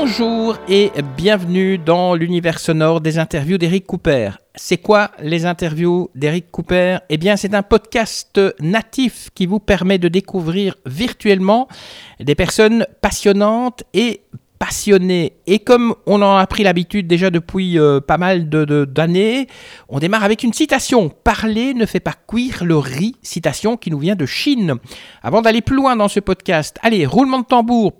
Bonjour et bienvenue dans l'univers sonore des interviews d'Eric Cooper. C'est quoi les interviews d'Eric Cooper Eh bien, c'est un podcast natif qui vous permet de découvrir virtuellement des personnes passionnantes et passionnées. Et comme on en a pris l'habitude déjà depuis euh, pas mal de- de- d'années, on démarre avec une citation. Parler ne fait pas cuire le riz. Citation qui nous vient de Chine. Avant d'aller plus loin dans ce podcast, allez, roulement de tambour.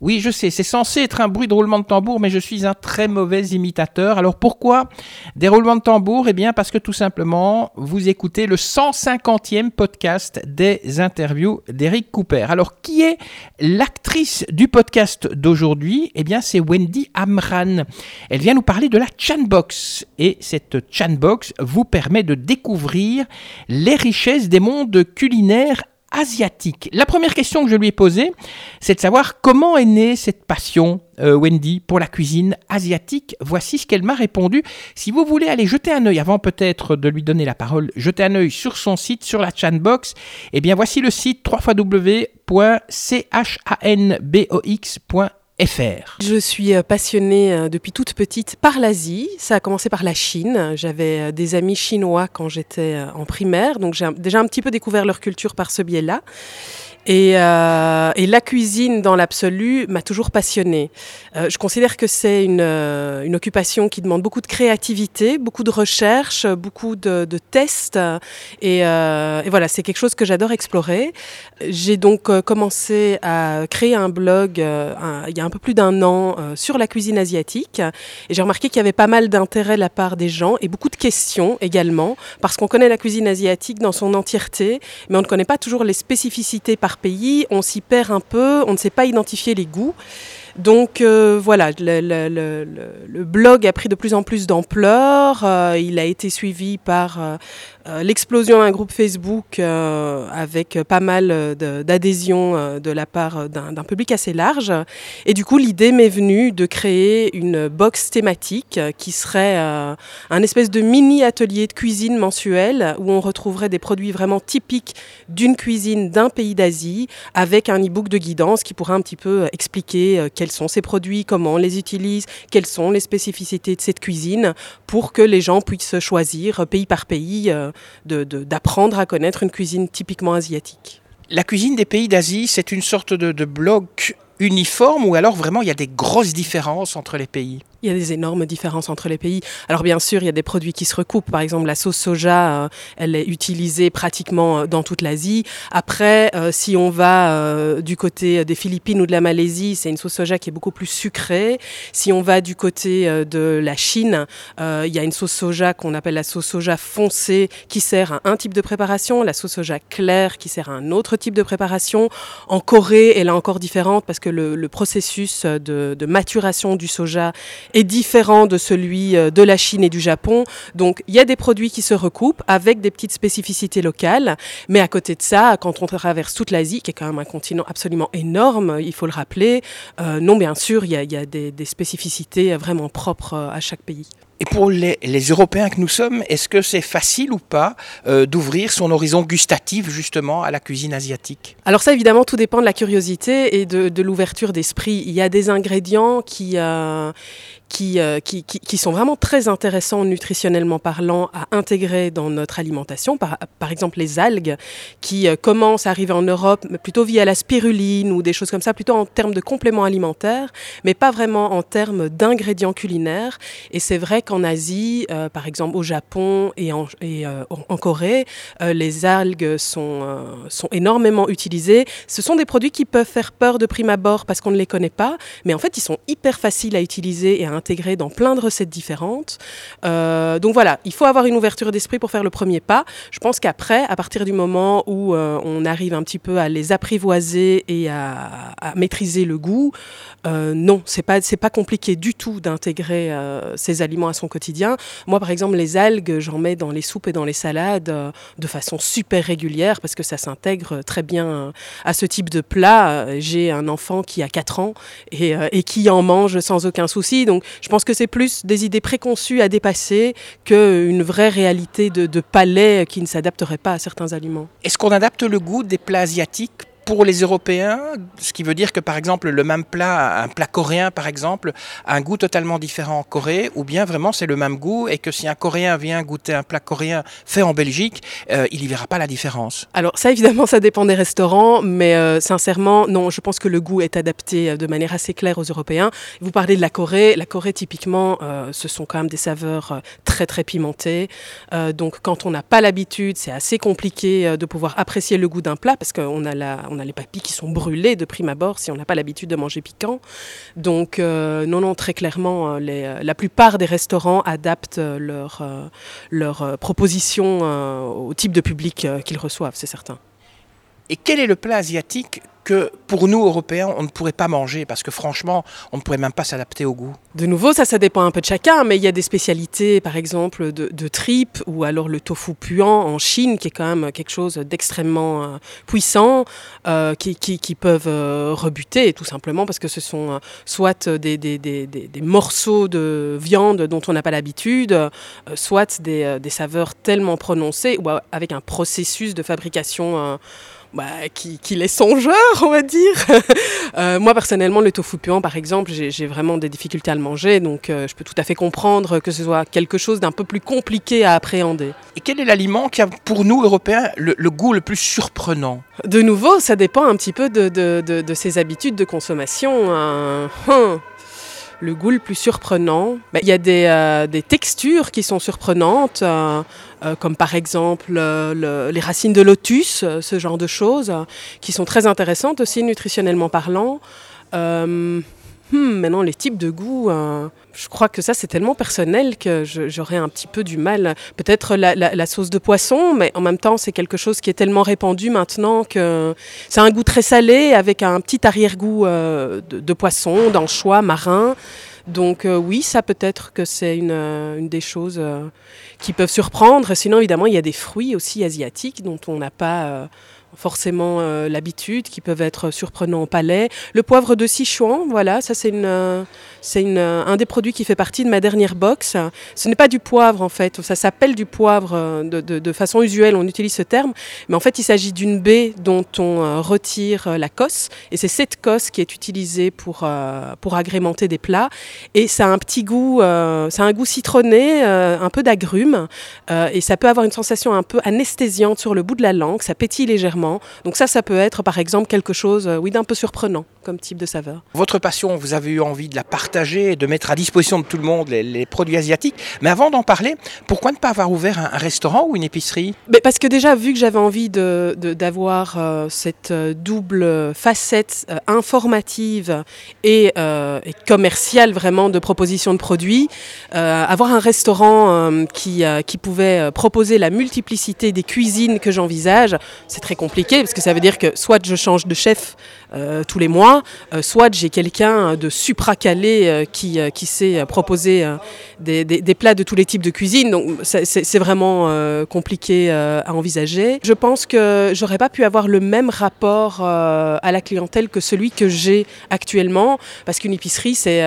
Oui, je sais, c'est censé être un bruit de roulement de tambour, mais je suis un très mauvais imitateur. Alors pourquoi des roulements de tambour? Eh bien parce que tout simplement, vous écoutez le 150e podcast des interviews d'Eric Cooper. Alors qui est l'actrice du podcast d'aujourd'hui? Eh bien c'est Wendy Amran. Elle vient nous parler de la Chanbox. Et cette Chanbox vous permet de découvrir les richesses des mondes culinaires asiatique. La première question que je lui ai posée, c'est de savoir comment est née cette passion, euh, Wendy, pour la cuisine asiatique. Voici ce qu'elle m'a répondu. Si vous voulez aller jeter un œil, avant peut-être de lui donner la parole, jeter un œil sur son site, sur la Chanbox, eh bien voici le site Je suis euh, passionnée euh, depuis toute petite par l'Asie. Ça a commencé par la Chine. J'avais euh, des amis chinois quand j'étais en primaire, donc j'ai déjà un petit peu découvert leur culture par ce biais-là. Et, euh, et la cuisine, dans l'absolu, m'a toujours passionnée. Euh, je considère que c'est une, euh, une occupation qui demande beaucoup de créativité, beaucoup de recherche, beaucoup de, de tests. Et, euh, et voilà, c'est quelque chose que j'adore explorer. J'ai donc euh, commencé à créer un blog il y a un peu plus d'un an sur la cuisine asiatique. Et j'ai remarqué qu'il y avait pas mal d'intérêt de la part des gens et beaucoup de questions également, parce qu'on connaît la cuisine asiatique dans son entièreté, mais on ne connaît pas toujours les spécificités par pays. On s'y perd un peu, on ne sait pas identifier les goûts. Donc euh, voilà, le, blog a pris de plus en plus d'ampleur. euh, il a été suivi par euh, l'explosion d'un groupe Facebook avec pas mal d'adhésions de la part d'un public assez large. Et du coup, l'idée m'est venue de créer une box thématique qui serait un espèce de mini atelier de cuisine mensuel où on retrouverait des produits vraiment typiques d'une cuisine d'un pays d'Asie avec un e-book de guidance qui pourrait un petit peu expliquer quels sont ces produits, comment on les utilise, quelles sont les spécificités de cette cuisine pour que les gens puissent choisir pays par pays euh, d'apprendre à connaître une cuisine typiquement asiatique. La cuisine des pays d'Asie, c'est une sorte de, de bloc uniforme ou alors vraiment il y a des grosses différences entre les pays Il y a des énormes différences entre les pays. Alors bien sûr, il y a des produits qui se recoupent. Par exemple, la sauce soja, euh, elle est utilisée pratiquement euh, dans toute l'Asie. Après, euh, si on va du côté des Philippines ou de la Malaisie, c'est une sauce soja qui est beaucoup plus sucrée. Si on va du côté de la Chine, il y a une sauce soja qu'on appelle la sauce soja foncée qui sert à un type de préparation, la sauce soja claire qui sert à un autre type de préparation. En Corée, elle est encore différente parce que le, le processus de, de maturation du soja est différent de celui euh, de la Chine et du Japon. Donc, il y a des produits qui se recoupent avec des petites spécificités locales. Mais à côté de ça, quand on traverse toute l'Asie, qui est quand même un continent absolument énorme, il faut le rappeler, euh, non, bien sûr, il y a, il y a des, des spécificités vraiment propres euh, à chaque pays. Et pour les, les Européens que nous sommes, est-ce que c'est facile ou pas euh, d'ouvrir son horizon gustatif justement à la cuisine asiatique? Alors ça, évidemment, tout dépend de la curiosité et de, de l'ouverture d'esprit. Il y a des ingrédients qui, euh, qui, euh, qui, sont vraiment très intéressants nutritionnellement parlant à intégrer dans notre alimentation. Par, exemple, les algues qui euh, commencent à arriver en Europe plutôt via la spiruline ou des choses comme ça, plutôt en termes de compléments alimentaires, mais pas vraiment en termes d'ingrédients culinaires. Et c'est vrai qu'en Asie, euh, par exemple au Japon et en, euh, Corée, les algues sont, sont énormément utilisées. Ce sont des produits qui peuvent faire peur de prime abord parce qu'on ne les connaît pas, mais en fait, ils sont hyper faciles à utiliser et à intégrer dans plein de recettes différentes. Euh, donc voilà, il faut avoir une ouverture d'esprit pour faire le premier pas. Je pense qu'après, à partir du moment où euh, on arrive un petit peu à les apprivoiser et à, maîtriser le goût, euh, non, c'est pas c'est pas compliqué du tout d'intégrer ces aliments à son quotidien. Moi, par exemple, les algues, j'en mets dans les soupes et dans les salades de façon super régulière parce que ça s'intègre très bien à ce type de plat. J'ai un enfant qui a 4 ans et, et qui en mange sans aucun souci. Donc, je pense que c'est plus des idées préconçues à dépasser qu'une vraie réalité de, palais qui ne s'adapterait pas à certains aliments. Est-ce qu'on adapte le goût des plats asiatiques pour les Européens, ce qui veut dire que par exemple le même plat, un plat coréen par exemple, a un goût totalement différent en Corée, ou bien vraiment c'est le même goût et que si un Coréen vient goûter un plat coréen fait en Belgique, euh, il n'y verra pas la différence. Alors ça évidemment ça dépend des restaurants, mais euh, sincèrement non, je pense que le goût est adapté euh, de manière assez claire aux Européens. Vous parlez de la Corée, la Corée typiquement ce sont quand même des saveurs très très pimentées, donc quand on n'a pas l'habitude c'est assez compliqué de pouvoir apprécier le goût d'un plat parce qu'on a la on a les papilles qui sont brûlées de prime abord si on n'a pas l'habitude de manger piquant. Donc, euh, non, non, très clairement, euh, euh, la plupart des restaurants adaptent leur, leur proposition au type de public qu'ils reçoivent, c'est certain. Et quel est le plat asiatique que pour nous, Européens, on ne pourrait pas manger? Parce que franchement, on ne pourrait même pas s'adapter au goût. De nouveau, ça, ça dépend un peu de chacun, mais il y a des spécialités, par exemple, de, de tripes ou alors le tofu puant en Chine, qui est quand même quelque chose d'extrêmement euh, puissant, euh, qui, qui, peuvent euh, rebuter, tout simplement parce que ce sont soit des, des, des, des, morceaux de viande dont on n'a pas l'habitude, soit des saveurs tellement prononcées, ou avec un processus de fabrication bah, qui, qui est songeur, on va dire. euh, moi, personnellement, le tofu puant, par exemple, j'ai vraiment des difficultés à le manger, donc euh, je peux tout à fait comprendre que ce soit quelque chose d'un peu plus compliqué à appréhender. Et quel est l'aliment qui a, pour nous, Européens, le, le, goût le plus surprenant? De nouveau, ça dépend un petit peu de, de, de, de ses habitudes de consommation. Hein. Hum le goût le plus surprenant. Il y a des, euh, des, textures qui sont surprenantes, euh, euh, comme par exemple le, les racines de lotus, ce genre de choses, qui sont très intéressantes aussi nutritionnellement parlant. Hmm, maintenant, les types de goûts, je crois que ça c'est tellement personnel que j'aurais un petit peu du mal. Peut-être la, sauce de poisson, mais en même temps c'est quelque chose qui est tellement répandu maintenant que c'est un goût très salé avec un petit arrière-goût euh, de, poisson, d'anchois, marin. Donc euh, oui, ça peut-être que c'est une, des choses euh, qui peuvent surprendre. Sinon évidemment il y a des fruits aussi asiatiques dont on n'a pas forcément euh, l'habitude, qui peuvent être surprenants au palais. Le poivre de Sichuan, voilà, ça c'est euh, euh, un des produits qui fait partie de ma dernière box. Ce n'est pas du poivre en fait, ça s'appelle du poivre de, de, de, façon usuelle, on utilise ce terme, mais en fait il s'agit d'une baie dont on retire la cosse, et c'est cette cosse qui est utilisée pour, pour agrémenter des plats, et ça a un petit goût, ça a un goût citronné, un peu d'agrumes, et ça peut avoir une sensation un peu anesthésiante sur le bout de la langue, ça pétille légèrement donc ça, ça peut être par exemple quelque chose, oui, d'un peu surprenant comme type de saveur. Votre passion, vous avez eu envie de la partager et de mettre à disposition de tout le monde les, les produits asiatiques. Mais avant d'en parler, pourquoi ne pas avoir ouvert un, un restaurant ou une épicerie? Mais Parce que déjà, vu que j'avais envie d'avoir de, de, euh, cette double facette euh, informative et, euh, et, commerciale vraiment de proposition de produits, euh, avoir un restaurant euh, qui, qui pouvait proposer la multiplicité des cuisines que j'envisage, c'est très compliqué parce que ça veut dire que soit je change de chef tous les mois, euh, soit j'ai quelqu'un de supra-calé euh, qui, euh, qui sait proposer des, des, plats de tous les types de cuisine. Donc c'est vraiment compliqué à envisager. Je pense que j'aurais pas pu avoir le même rapport à la clientèle que celui que j'ai actuellement, parce qu'une épicerie, c'est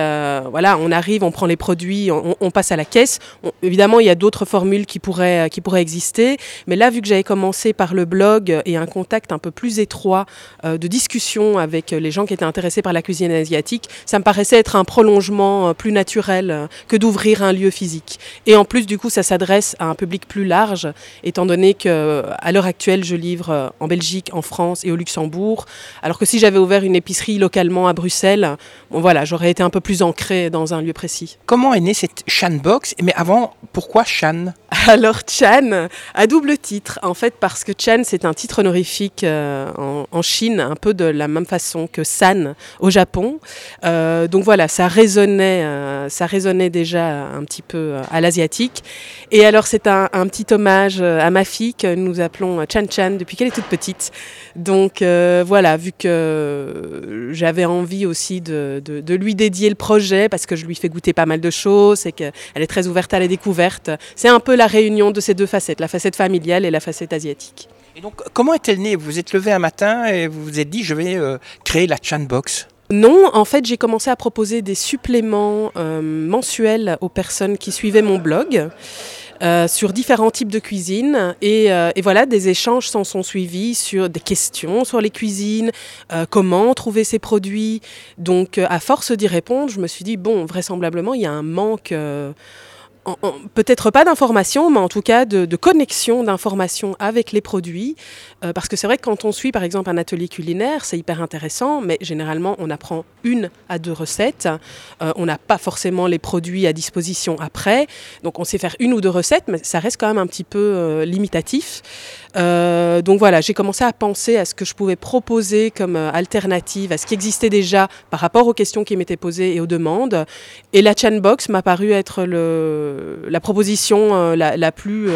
voilà, on arrive, on prend les produits, on, passe à la caisse. Évidemment, il y a d'autres formules qui pourraient, qui pourraient exister, mais là, vu que j'avais commencé par le blog et un contact un peu plus étroit de discussion avec les gens qui étaient intéressé par la cuisine asiatique, ça me paraissait être un prolongement euh, plus naturel euh, que d'ouvrir un lieu physique. Et en plus, du coup, ça s'adresse à un public plus large, étant donné que euh, à l'heure actuelle, je livre en Belgique, en France et au Luxembourg, alors que si j'avais ouvert une épicerie localement à Bruxelles, bon voilà, j'aurais été un peu plus ancré dans un lieu précis. Comment est née cette Shan Box? Mais avant, pourquoi Shan Alors Chan, à double titre, en fait, parce que Chan, c'est un titre honorifique euh, en, Chine, un peu de la même façon que San au Japon. Euh, donc voilà, ça résonnait, euh, ça résonnait déjà un petit peu à l'asiatique. Et alors c'est un, petit hommage à ma fille que nous appelons Chan Chan depuis qu'elle est toute petite. Donc voilà, vu que j'avais envie aussi de, de, lui dédier le projet, parce que je lui fais goûter pas mal de choses et qu'elle est très ouverte à la découverte, c'est un peu la réunion de ces deux facettes, la facette familiale et la facette asiatique. Donc, comment est-elle née? Vous vous êtes levé un matin et vous vous êtes dit, je vais euh, créer la Chan Box non, en fait, j'ai commencé à proposer des suppléments euh, mensuels aux personnes qui suivaient mon blog. Euh, sur différents types de cuisine. Et, voilà, des échanges s'en sont suivis sur des questions sur les cuisines, comment trouver ces produits. Donc, à force d'y répondre, je me suis dit, bon, vraisemblablement, il y a un manque peut-être pas d'information, mais en tout cas de, connexion d'information avec les produits. Euh, parce que c'est vrai que quand on suit par exemple un atelier culinaire, c'est hyper intéressant, mais généralement on apprend une à deux recettes. Euh, on n'a pas forcément les produits à disposition après. Donc on sait faire une ou deux recettes, mais ça reste quand même un petit peu euh, limitatif. donc voilà, j'ai commencé à penser à ce que je pouvais proposer comme alternative à ce qui existait déjà par rapport aux questions qui m'étaient posées et aux demandes. Et la Box m'a paru être le, la proposition la, plus,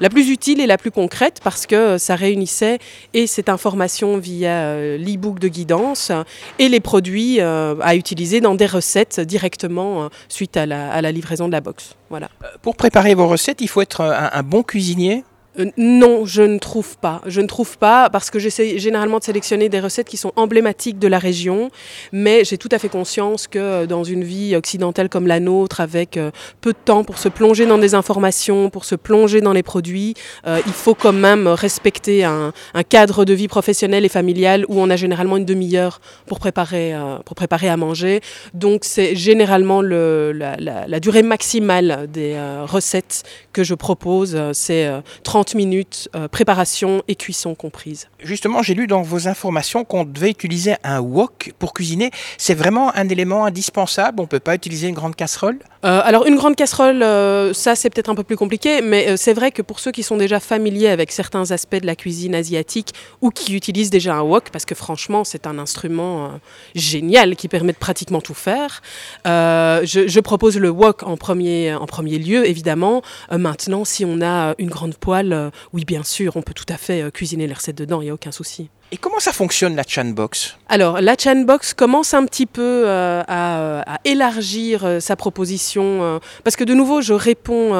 la plus utile et la plus concrète parce que ça réunissait et cette information via l'e-book de guidance et les produits à utiliser dans des recettes directement suite à la, livraison de la box. Voilà. Pour préparer vos recettes, il faut être un bon cuisinier euh, non, je ne trouve pas. Je ne trouve pas parce que j'essaie généralement de sélectionner des recettes qui sont emblématiques de la région, mais j'ai tout à fait conscience que euh, dans une vie occidentale comme la nôtre, avec euh, peu de temps pour se plonger dans des informations, pour se plonger dans les produits, il faut quand même respecter un, cadre de vie professionnelle et familiale où on a généralement une demi-heure pour préparer, à manger. Donc c'est généralement le, la, la, durée maximale des recettes que je propose, c'est 30 minutes, euh, préparation et cuisson comprises. Justement, j'ai lu dans vos informations qu'on devait utiliser un wok pour cuisiner. C'est vraiment un élément indispensable On ne peut pas utiliser une grande casserole? Euh, Alors, une grande casserole, euh, ça c'est peut-être un peu plus compliqué, mais c'est vrai que pour ceux qui sont déjà familiers avec certains aspects de la cuisine asiatique ou qui utilisent déjà un wok, parce que franchement, c'est un instrument génial qui permet de pratiquement tout faire, je, je, propose le wok en premier, en premier lieu, évidemment. maintenant, si on a une grande poêle, oui, bien sûr, on peut tout à fait euh, cuisiner les recettes dedans, il n'y a aucun souci. Et comment ça fonctionne la Box Alors la Box commence un petit peu euh, à, élargir euh, sa proposition euh, parce que de nouveau je réponds,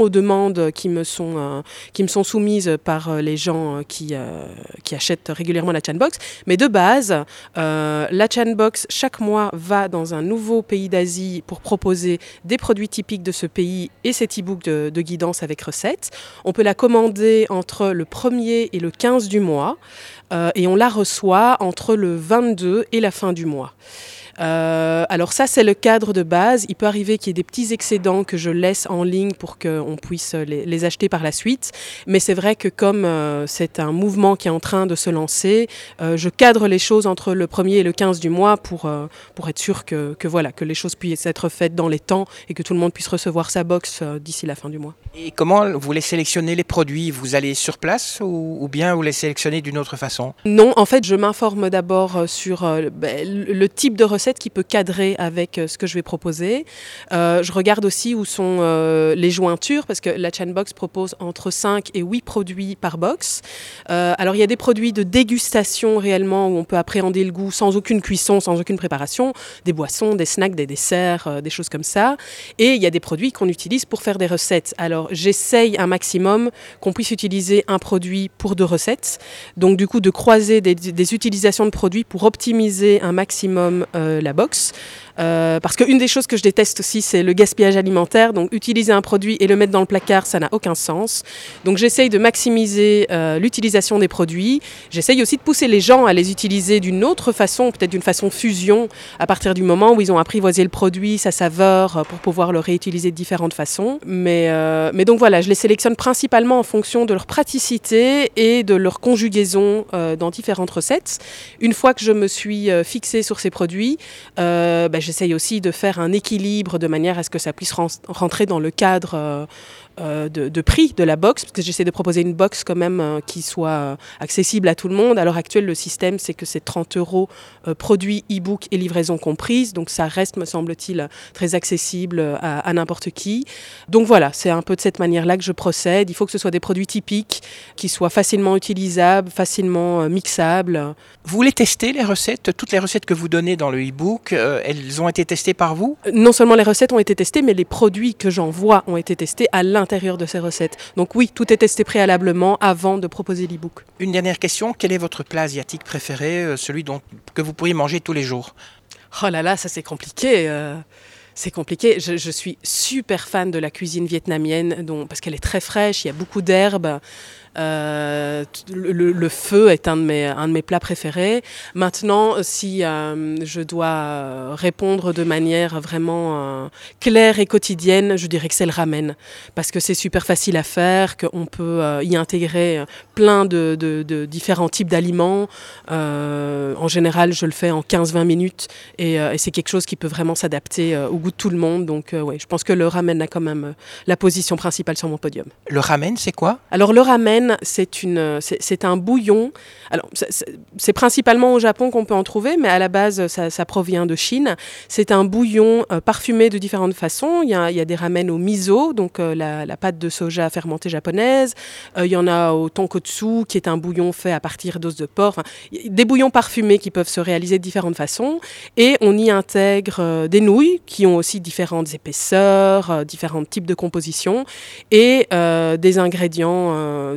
aux demandes qui me sont, qui me sont soumises par les gens qui, qui achètent régulièrement la Box. Mais de base, la Box chaque mois va dans un nouveau pays d'Asie pour proposer des produits typiques de ce pays et cet e-book de, de guidance avec recettes. On peut la commander entre le 1er et le 15 du mois. Euh, et on la reçoit entre le 22 et la fin du mois. Euh, alors ça, c'est le cadre de base. Il peut arriver qu'il y ait des petits excédents que je laisse en ligne pour qu'on puisse les, acheter par la suite. Mais c'est vrai que comme euh, c'est un mouvement qui est en train de se lancer, je cadre les choses entre le 1er et le 15 du mois pour, pour être sûr que, que, voilà, que les choses puissent être faites dans les temps et que tout le monde puisse recevoir sa box d'ici la fin du mois. Et comment vous les sélectionnez les produits? Vous allez sur place ou, bien vous les sélectionnez d'une autre façon? Non, en fait, je m'informe d'abord euh, sur euh, ben, le type de recette qui peut cadrer avec euh, ce que je vais proposer. je regarde aussi où sont les jointures parce que la Chain Box propose entre 5 et 8 produits par box. alors, il y a des produits de dégustation réellement où on peut appréhender le goût sans aucune cuisson, sans aucune préparation, des boissons, des snacks, des desserts, des choses comme ça. Et il y a des produits qu'on utilise pour faire des recettes. Alors, j'essaye un maximum qu'on puisse utiliser un produit pour deux recettes. Donc du coup de croiser des, utilisations de produits pour optimiser un maximum euh, la box. Euh, parce qu'une des choses que je déteste aussi, c'est le gaspillage alimentaire. Donc, utiliser un produit et le mettre dans le placard, ça n'a aucun sens. Donc, j'essaye de maximiser euh, l'utilisation des produits. J'essaye aussi de pousser les gens à les utiliser d'une autre façon, peut-être d'une façon fusion, à partir du moment où ils ont apprivoisé le produit, sa saveur, euh, pour pouvoir le réutiliser de différentes façons. Mais, mais donc voilà, je les sélectionne principalement en fonction de leur praticité et de leur conjugaison dans différentes recettes. Une fois que je me suis fixée sur ces produits, euh, bah, j'essaye aussi de faire un équilibre de manière à ce que ça puisse rentrer dans le cadre euh, euh, de, prix de la box, parce que j'essaie de proposer une box quand même euh, qui soit accessible à tout le monde. À l'heure actuelle, le système, c'est que c'est 30 euros produits, e-book et livraison comprise, donc ça reste, me semble-t-il, très accessible à, n'importe qui. Donc voilà, c'est un peu de cette manière-là que je procède. Il faut que ce soit des produits typiques, qui soient facilement utilisables, facilement mixables. Vous les testez, les recettes Toutes les recettes que vous donnez dans le e-book, elles ont été testées par vous? Non seulement les recettes ont été testées, mais les produits que j'envoie ont été testés à l'intérieur de ces recettes. Donc oui, tout est testé préalablement avant de proposer l'e-book. Une dernière question, quel est votre plat asiatique préféré, euh, celui dont, que vous pourriez manger tous les jours? Oh là là, ça c'est compliqué. Euh, c'est compliqué. Je, suis super fan de la cuisine vietnamienne, donc, parce qu'elle est très fraîche, il y a beaucoup d'herbes. Euh, le, feu est un de, mes, un de mes plats préférés. Maintenant, si euh, je dois répondre de manière vraiment euh, claire et quotidienne, je dirais que c'est le ramen. Parce que c'est super facile à faire, qu'on peut y intégrer plein de, de, différents types d'aliments. en général, je le fais en 15-20 minutes et, et c'est quelque chose qui peut vraiment s'adapter au goût de tout le monde. Donc, ouais, je pense que le ramen a quand même la position principale sur mon podium. Le ramen, c'est quoi? Alors, le ramen, c'est un bouillon. Alors, c'est principalement au Japon qu'on peut en trouver, mais à la base, ça, provient de Chine. C'est un bouillon euh, parfumé de différentes façons. Il y a, des ramen au miso, donc euh, la, pâte de soja fermentée japonaise. Euh, il y en a au tonkotsu, qui est un bouillon fait à partir d'os de porc. des bouillons parfumés qui peuvent se réaliser de différentes façons. Et on y intègre des nouilles qui ont aussi différentes épaisseurs, différents types de composition et des ingrédients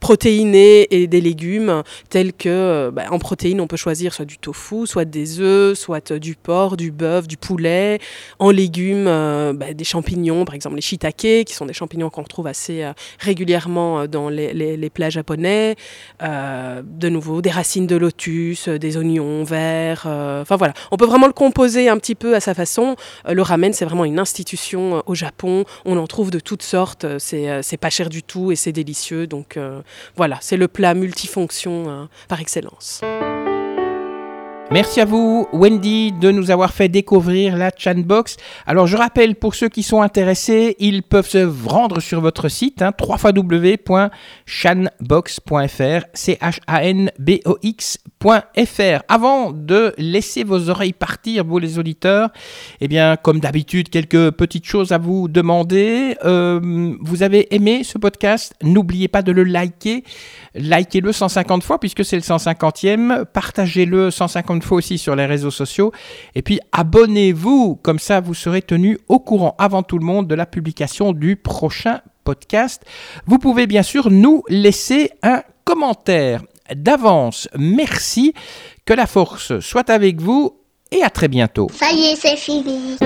protéinés et des légumes tels que euh, bah, en protéines on peut choisir soit du tofu, soit des œufs, soit du porc, du bœuf, du poulet. En légumes, euh, bah, des champignons, par exemple les shiitake, qui sont des champignons qu'on retrouve assez euh, régulièrement dans les, les, plats japonais. de nouveau, des racines de lotus, des oignons verts. Enfin voilà, on peut vraiment le composer un petit peu à sa façon. le ramen, c'est vraiment une institution au Japon. On en trouve de toutes sortes. C'est pas cher du tout et c'est délicieux. Donc euh, voilà, c'est le plat multifonction hein, par excellence. Merci à vous, Wendy, de nous avoir fait découvrir la Chanbox. Alors, je rappelle, pour ceux qui sont intéressés, ils peuvent se rendre sur votre site, hein, www.chanbox.fr, C-H-A-N-B-O-X.fr. Avant de laisser vos oreilles partir, vous les auditeurs, eh bien, comme d'habitude, quelques petites choses à vous demander. Euh, vous avez aimé ce podcast? N'oubliez pas de le liker. Likez-le 150 fois, puisque c'est le 150e. Partagez-le 150 fois aussi sur les réseaux sociaux. Et puis abonnez-vous, comme ça vous serez tenu au courant avant tout le monde de la publication du prochain podcast. Vous pouvez bien sûr nous laisser un commentaire. D'avance, merci, que la force soit avec vous et à très bientôt. Ça y est, c'est fini.